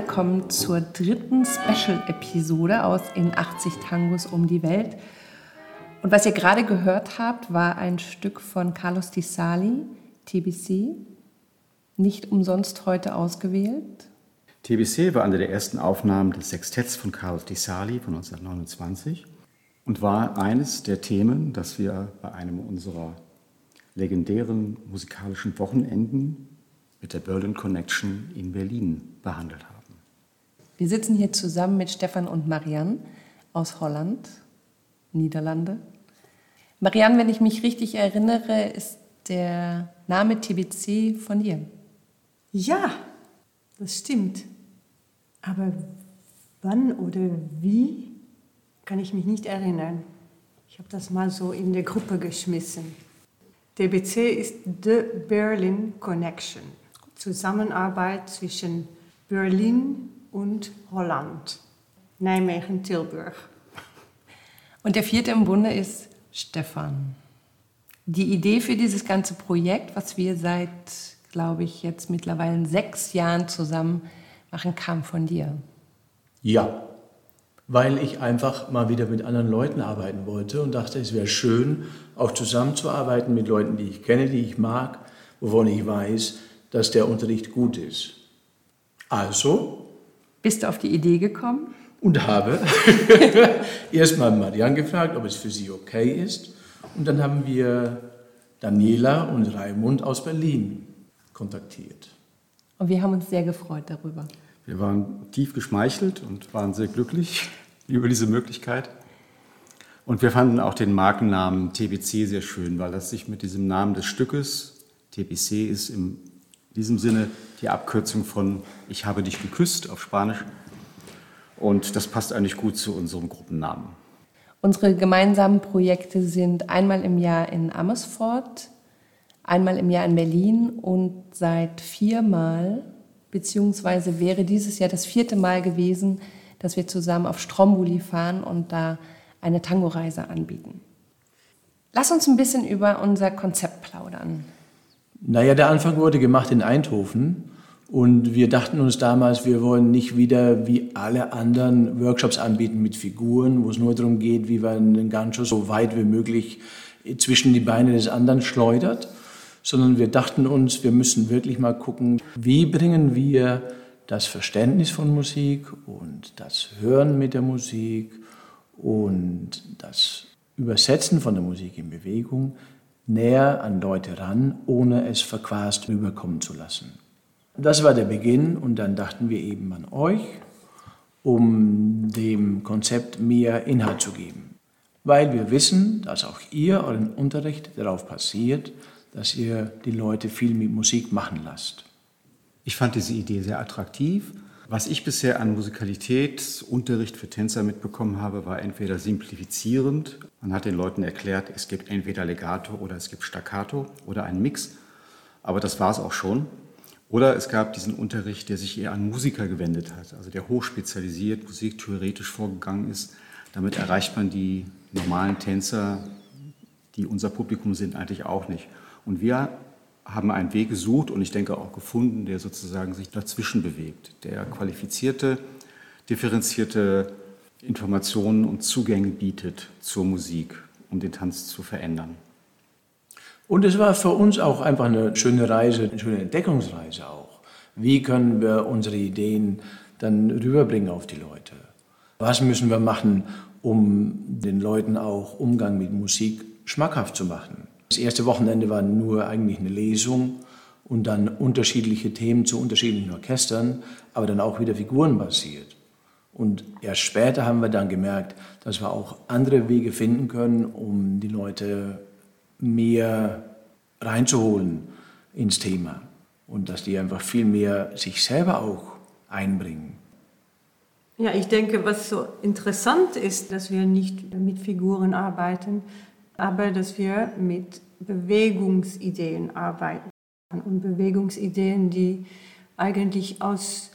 Willkommen zur dritten Special-Episode aus In 80 Tangos um die Welt. Und was ihr gerade gehört habt, war ein Stück von Carlos Di Sali, TBC, nicht umsonst heute ausgewählt. TBC war eine der ersten Aufnahmen des Sextetts von Carlos Di Sali von 1929 und war eines der Themen, das wir bei einem unserer legendären musikalischen Wochenenden mit der Berlin Connection in Berlin behandelt haben. Wir sitzen hier zusammen mit Stefan und Marianne aus Holland, Niederlande. Marianne, wenn ich mich richtig erinnere, ist der Name TBC von dir. Ja, das stimmt. Aber wann oder wie, kann ich mich nicht erinnern. Ich habe das mal so in der Gruppe geschmissen. TBC ist The Berlin Connection. Zusammenarbeit zwischen Berlin und Holland. Nijmegen, Tilburg. Und der vierte im Bunde ist Stefan. Die Idee für dieses ganze Projekt, was wir seit, glaube ich, jetzt mittlerweile sechs Jahren zusammen machen, kam von dir. Ja, weil ich einfach mal wieder mit anderen Leuten arbeiten wollte und dachte, es wäre schön, auch zusammenzuarbeiten mit Leuten, die ich kenne, die ich mag, wovon ich weiß, dass der Unterricht gut ist. Also. Bist du auf die Idee gekommen? Und habe erstmal Marianne gefragt, ob es für sie okay ist. Und dann haben wir Daniela und Raimund aus Berlin kontaktiert. Und wir haben uns sehr gefreut darüber. Wir waren tief geschmeichelt und waren sehr glücklich über diese Möglichkeit. Und wir fanden auch den Markennamen TBC sehr schön, weil das sich mit diesem Namen des Stückes, TBC ist in diesem Sinne die Abkürzung von Ich habe dich geküsst auf Spanisch. Und das passt eigentlich gut zu unserem Gruppennamen. Unsere gemeinsamen Projekte sind einmal im Jahr in Amersfoort, einmal im Jahr in Berlin und seit viermal, beziehungsweise wäre dieses Jahr das vierte Mal gewesen, dass wir zusammen auf Stromboli fahren und da eine Tango-Reise anbieten. Lass uns ein bisschen über unser Konzept plaudern. Naja, der Anfang wurde gemacht in Eindhoven und wir dachten uns damals, wir wollen nicht wieder wie alle anderen Workshops anbieten mit Figuren, wo es nur darum geht, wie man den Gancho so weit wie möglich zwischen die Beine des anderen schleudert, sondern wir dachten uns, wir müssen wirklich mal gucken, wie bringen wir das Verständnis von Musik und das Hören mit der Musik und das Übersetzen von der Musik in Bewegung näher an Leute ran, ohne es verquast rüberkommen zu lassen. Das war der Beginn und dann dachten wir eben an euch, um dem Konzept mehr Inhalt zu geben. Weil wir wissen, dass auch ihr euren Unterricht darauf passiert, dass ihr die Leute viel mit Musik machen lasst. Ich fand diese Idee sehr attraktiv was ich bisher an Musikalitätsunterricht für Tänzer mitbekommen habe, war entweder simplifizierend. Man hat den Leuten erklärt, es gibt entweder Legato oder es gibt Staccato oder einen Mix. Aber das war es auch schon. Oder es gab diesen Unterricht, der sich eher an Musiker gewendet hat, also der hochspezialisiert, musiktheoretisch vorgegangen ist. Damit erreicht man die normalen Tänzer, die unser Publikum sind, eigentlich auch nicht. Und wir haben einen Weg gesucht und ich denke auch gefunden, der sozusagen sich dazwischen bewegt, der qualifizierte, differenzierte Informationen und Zugänge bietet zur Musik, um den Tanz zu verändern. Und es war für uns auch einfach eine schöne Reise, eine schöne Entdeckungsreise auch. Wie können wir unsere Ideen dann rüberbringen auf die Leute? Was müssen wir machen, um den Leuten auch Umgang mit Musik schmackhaft zu machen? Das erste Wochenende war nur eigentlich eine Lesung und dann unterschiedliche Themen zu unterschiedlichen Orchestern, aber dann auch wieder figurenbasiert. Und erst später haben wir dann gemerkt, dass wir auch andere Wege finden können, um die Leute mehr reinzuholen ins Thema und dass die einfach viel mehr sich selber auch einbringen. Ja, ich denke, was so interessant ist, dass wir nicht mit Figuren arbeiten, aber dass wir mit Bewegungsideen arbeiten. Und Bewegungsideen, die eigentlich aus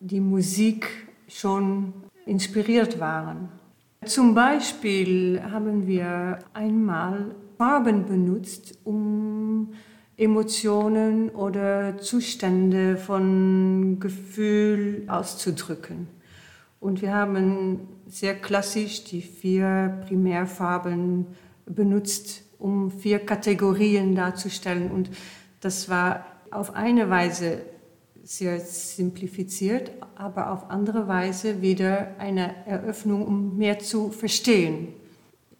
die Musik schon inspiriert waren. Zum Beispiel haben wir einmal Farben benutzt, um Emotionen oder Zustände von Gefühl auszudrücken. Und wir haben sehr klassisch die vier Primärfarben benutzt, um vier Kategorien darzustellen. Und das war auf eine Weise sehr simplifiziert, aber auf andere Weise wieder eine Eröffnung, um mehr zu verstehen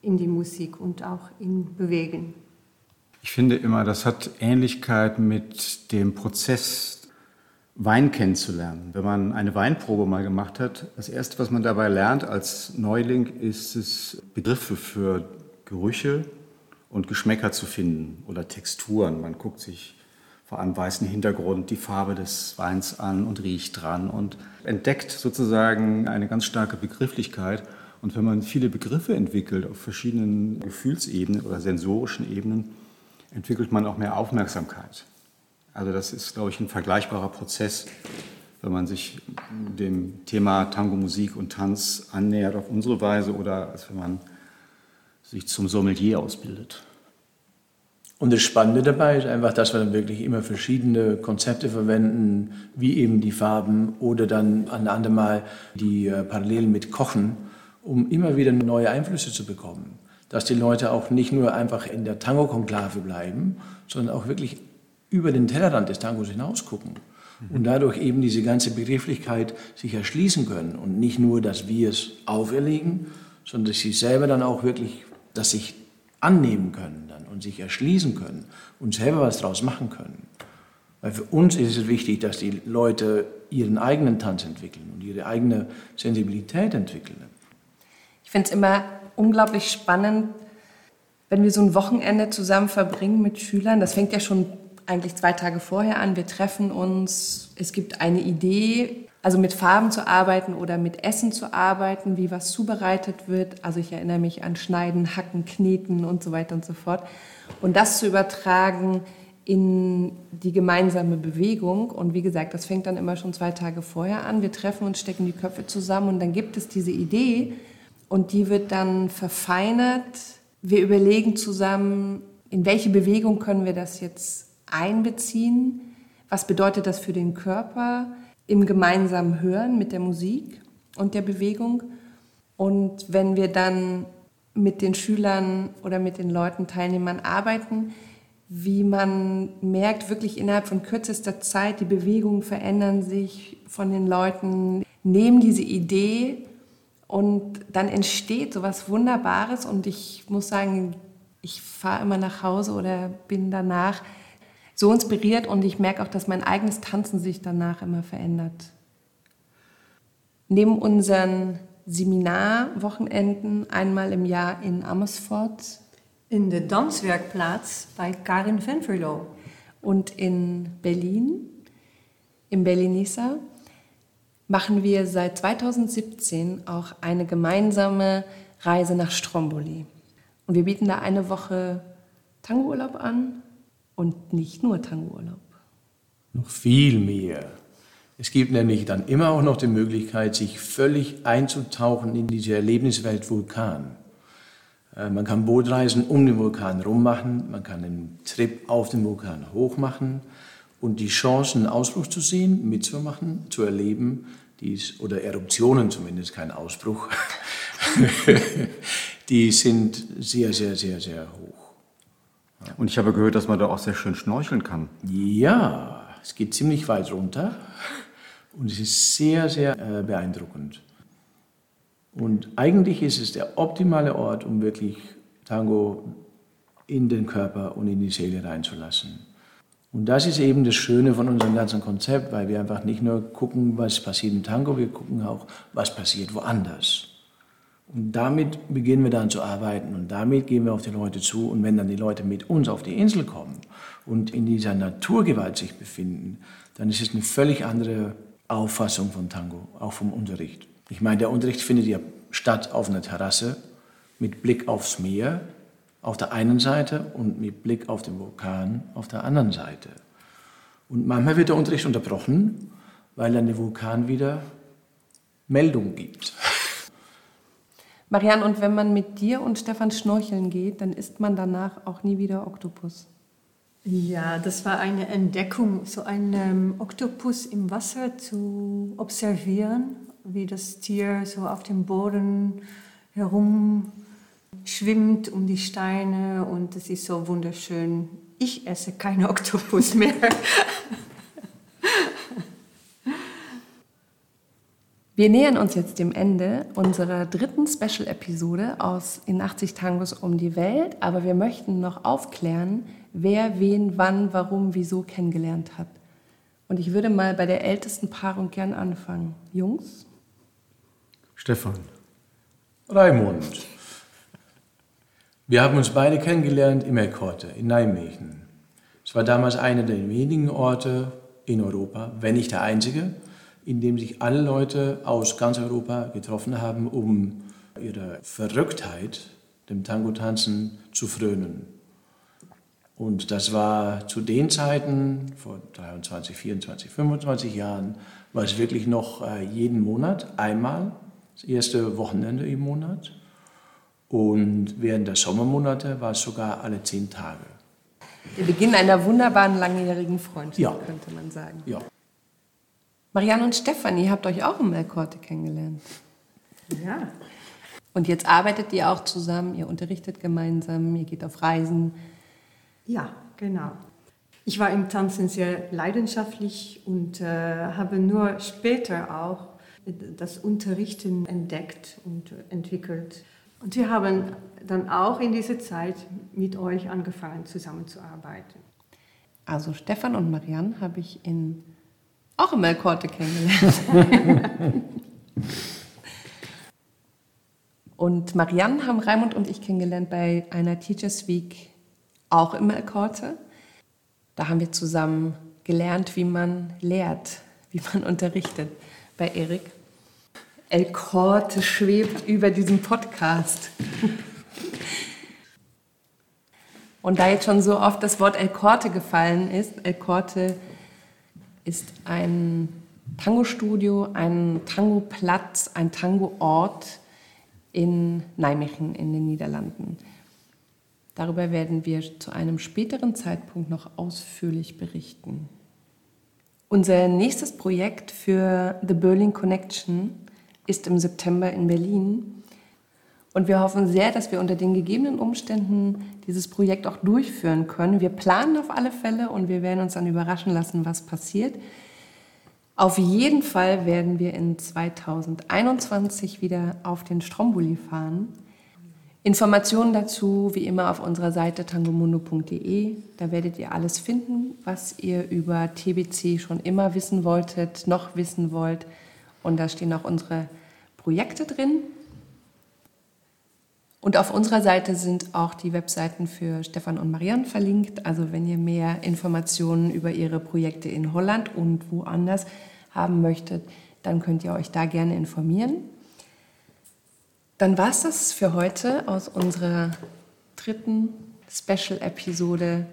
in die Musik und auch in Bewegen. Ich finde immer, das hat Ähnlichkeit mit dem Prozess, Wein kennenzulernen. Wenn man eine Weinprobe mal gemacht hat, das Erste, was man dabei lernt als Neuling, ist es, Begriffe für Gerüche und Geschmäcker zu finden oder Texturen. Man guckt sich vor einem weißen Hintergrund die Farbe des Weins an und riecht dran und entdeckt sozusagen eine ganz starke Begrifflichkeit. Und wenn man viele Begriffe entwickelt auf verschiedenen Gefühlsebenen oder sensorischen Ebenen, entwickelt man auch mehr Aufmerksamkeit. Also das ist, glaube ich, ein vergleichbarer Prozess, wenn man sich dem Thema Tango, Musik und Tanz annähert auf unsere Weise oder als wenn man sich zum Sommelier ausbildet. Und das Spannende dabei ist einfach, dass wir dann wirklich immer verschiedene Konzepte verwenden, wie eben die Farben oder dann ein andermal die äh, Parallelen mit Kochen, um immer wieder neue Einflüsse zu bekommen. Dass die Leute auch nicht nur einfach in der Tango-Konklave bleiben, sondern auch wirklich über den Tellerrand des Tangos hinaus gucken und dadurch eben diese ganze Begrifflichkeit sich erschließen können und nicht nur, dass wir es auferlegen, sondern dass sie selber dann auch wirklich das sich annehmen können dann und sich erschließen können und selber was draus machen können. Weil für uns ist es wichtig, dass die Leute ihren eigenen Tanz entwickeln und ihre eigene Sensibilität entwickeln. Ich finde es immer unglaublich spannend, wenn wir so ein Wochenende zusammen verbringen mit Schülern. Das fängt ja schon eigentlich zwei Tage vorher an. Wir treffen uns, es gibt eine Idee, also mit Farben zu arbeiten oder mit Essen zu arbeiten, wie was zubereitet wird. Also ich erinnere mich an Schneiden, Hacken, Kneten und so weiter und so fort. Und das zu übertragen in die gemeinsame Bewegung. Und wie gesagt, das fängt dann immer schon zwei Tage vorher an. Wir treffen uns, stecken die Köpfe zusammen und dann gibt es diese Idee und die wird dann verfeinert. Wir überlegen zusammen, in welche Bewegung können wir das jetzt einbeziehen? Was bedeutet das für den Körper? Im gemeinsamen Hören mit der Musik und der Bewegung. Und wenn wir dann mit den Schülern oder mit den Leuten, Teilnehmern arbeiten, wie man merkt, wirklich innerhalb von kürzester Zeit, die Bewegungen verändern sich von den Leuten, nehmen diese Idee und dann entsteht so was Wunderbares. Und ich muss sagen, ich fahre immer nach Hause oder bin danach so inspiriert und ich merke auch, dass mein eigenes Tanzen sich danach immer verändert. Neben unseren Seminarwochenenden einmal im Jahr in Amersfoort. In der Danswerkplatz bei Karin Venverlo. Und in Berlin, im Berlinisa, machen wir seit 2017 auch eine gemeinsame Reise nach Stromboli. Und wir bieten da eine Woche Tangourlaub an und nicht nur Tangourlaub. Noch viel mehr. Es gibt nämlich dann immer auch noch die Möglichkeit, sich völlig einzutauchen in diese Erlebniswelt Vulkan. Äh, man kann Bootreisen um den Vulkan rummachen, man kann einen Trip auf den Vulkan hochmachen und die Chance, einen Ausbruch zu sehen, mitzumachen, zu erleben, dies, oder Eruptionen zumindest, kein Ausbruch, die sind sehr, sehr, sehr, sehr hoch. Und ich habe gehört, dass man da auch sehr schön schnorcheln kann. Ja, es geht ziemlich weit runter und es ist sehr, sehr äh, beeindruckend. Und eigentlich ist es der optimale Ort, um wirklich Tango in den Körper und in die Seele reinzulassen. Und das ist eben das Schöne von unserem ganzen Konzept, weil wir einfach nicht nur gucken, was passiert im Tango, wir gucken auch, was passiert woanders. Und damit beginnen wir dann zu arbeiten und damit gehen wir auf die Leute zu. Und wenn dann die Leute mit uns auf die Insel kommen und in dieser Naturgewalt sich befinden, dann ist es eine völlig andere Auffassung von Tango, auch vom Unterricht. Ich meine, der Unterricht findet ja statt auf einer Terrasse mit Blick aufs Meer auf der einen Seite und mit Blick auf den Vulkan auf der anderen Seite. Und manchmal wird der Unterricht unterbrochen, weil dann der Vulkan wieder Meldung gibt. Marianne, und wenn man mit dir und Stefan schnorcheln geht, dann isst man danach auch nie wieder Oktopus. Ja, das war eine Entdeckung, so einen ähm, Oktopus im Wasser zu observieren, wie das Tier so auf dem Boden herumschwimmt um die Steine und es ist so wunderschön. Ich esse keine Oktopus mehr. Wir nähern uns jetzt dem Ende unserer dritten Special-Episode aus In 80 Tangos um die Welt, aber wir möchten noch aufklären, wer wen, wann, warum, wieso kennengelernt hat. Und ich würde mal bei der ältesten Paarung gern anfangen. Jungs? Stefan. Raimund. Wir haben uns beide kennengelernt im Elkorte in Nijmegen. Es war damals einer der wenigen Orte in Europa, wenn nicht der einzige, in dem sich alle Leute aus ganz Europa getroffen haben, um ihre Verrücktheit, dem Tango-Tanzen, zu frönen. Und das war zu den Zeiten, vor 23, 24, 25 Jahren, war es wirklich noch äh, jeden Monat einmal, das erste Wochenende im Monat. Und während der Sommermonate war es sogar alle zehn Tage. Der Beginn einer wunderbaren langjährigen Freundschaft, Ja. könnte man sagen. Ja. Marianne und Stefan, ihr habt euch auch im Melkorte kennengelernt. Ja, Und jetzt arbeitet ihr auch zusammen, ihr unterrichtet gemeinsam, ihr geht auf Reisen. ja, genau. Ich war im Tanzen sehr leidenschaftlich und äh, habe nur später auch das Unterrichten entdeckt und entwickelt. Und wir haben dann auch in dieser Zeit mit euch angefangen zusammenzuarbeiten. Also Stefan und Marianne habe ich in, auch im Melkorte kennengelernt. und Marianne haben Raimund und ich kennengelernt bei einer Teachers Week auch im Melkorte. Da haben wir zusammen gelernt, wie man lehrt, wie man unterrichtet bei Erik. El Corte schwebt über diesem Podcast. Und da jetzt schon so oft das Wort El Corte gefallen ist, El Corte ist ein Tango-Studio, ein Tango-Platz, ein Tango-Ort in Nijmegen in den Niederlanden. Darüber werden wir zu einem späteren Zeitpunkt noch ausführlich berichten. Unser nächstes Projekt für The Berlin Connection ist im September in Berlin. Und wir hoffen sehr, dass wir unter den gegebenen Umständen dieses Projekt auch durchführen können. Wir planen auf alle Fälle und wir werden uns dann überraschen lassen, was passiert. Auf jeden Fall werden wir in 2021 wieder auf den Stromboli fahren. Informationen dazu wie immer auf unserer Seite tangomundo.de. Da werdet ihr alles finden, was ihr über TBC schon immer wissen wolltet, noch wissen wollt. Und da stehen auch unsere Projekte drin. Und auf unserer Seite sind auch die Webseiten für Stefan und Marianne verlinkt. Also wenn ihr mehr Informationen über ihre Projekte in Holland und woanders haben möchtet, dann könnt ihr euch da gerne informieren. Dann war es das für heute aus unserer dritten Special-Episode.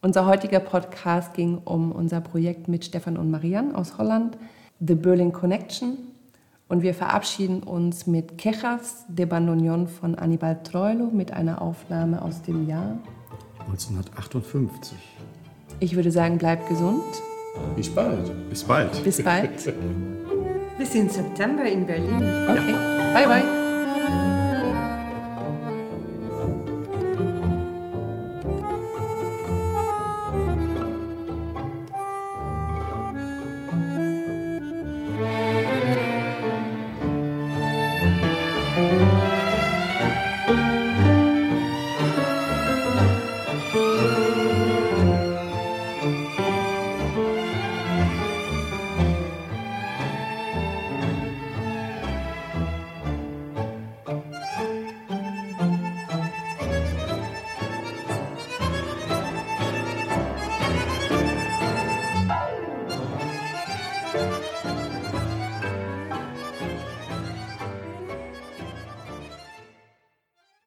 Unser heutiger Podcast ging um unser Projekt mit Stefan und Marianne aus Holland, The Berlin Connection. Und wir verabschieden uns mit Quejas de Bandoneon von Anibal Troilo mit einer Aufnahme aus dem Jahr. 1958. Ich würde sagen, bleibt gesund. Bis bald. Bis bald. Bis bald. Bis in September in Berlin. Okay. Bye, bye.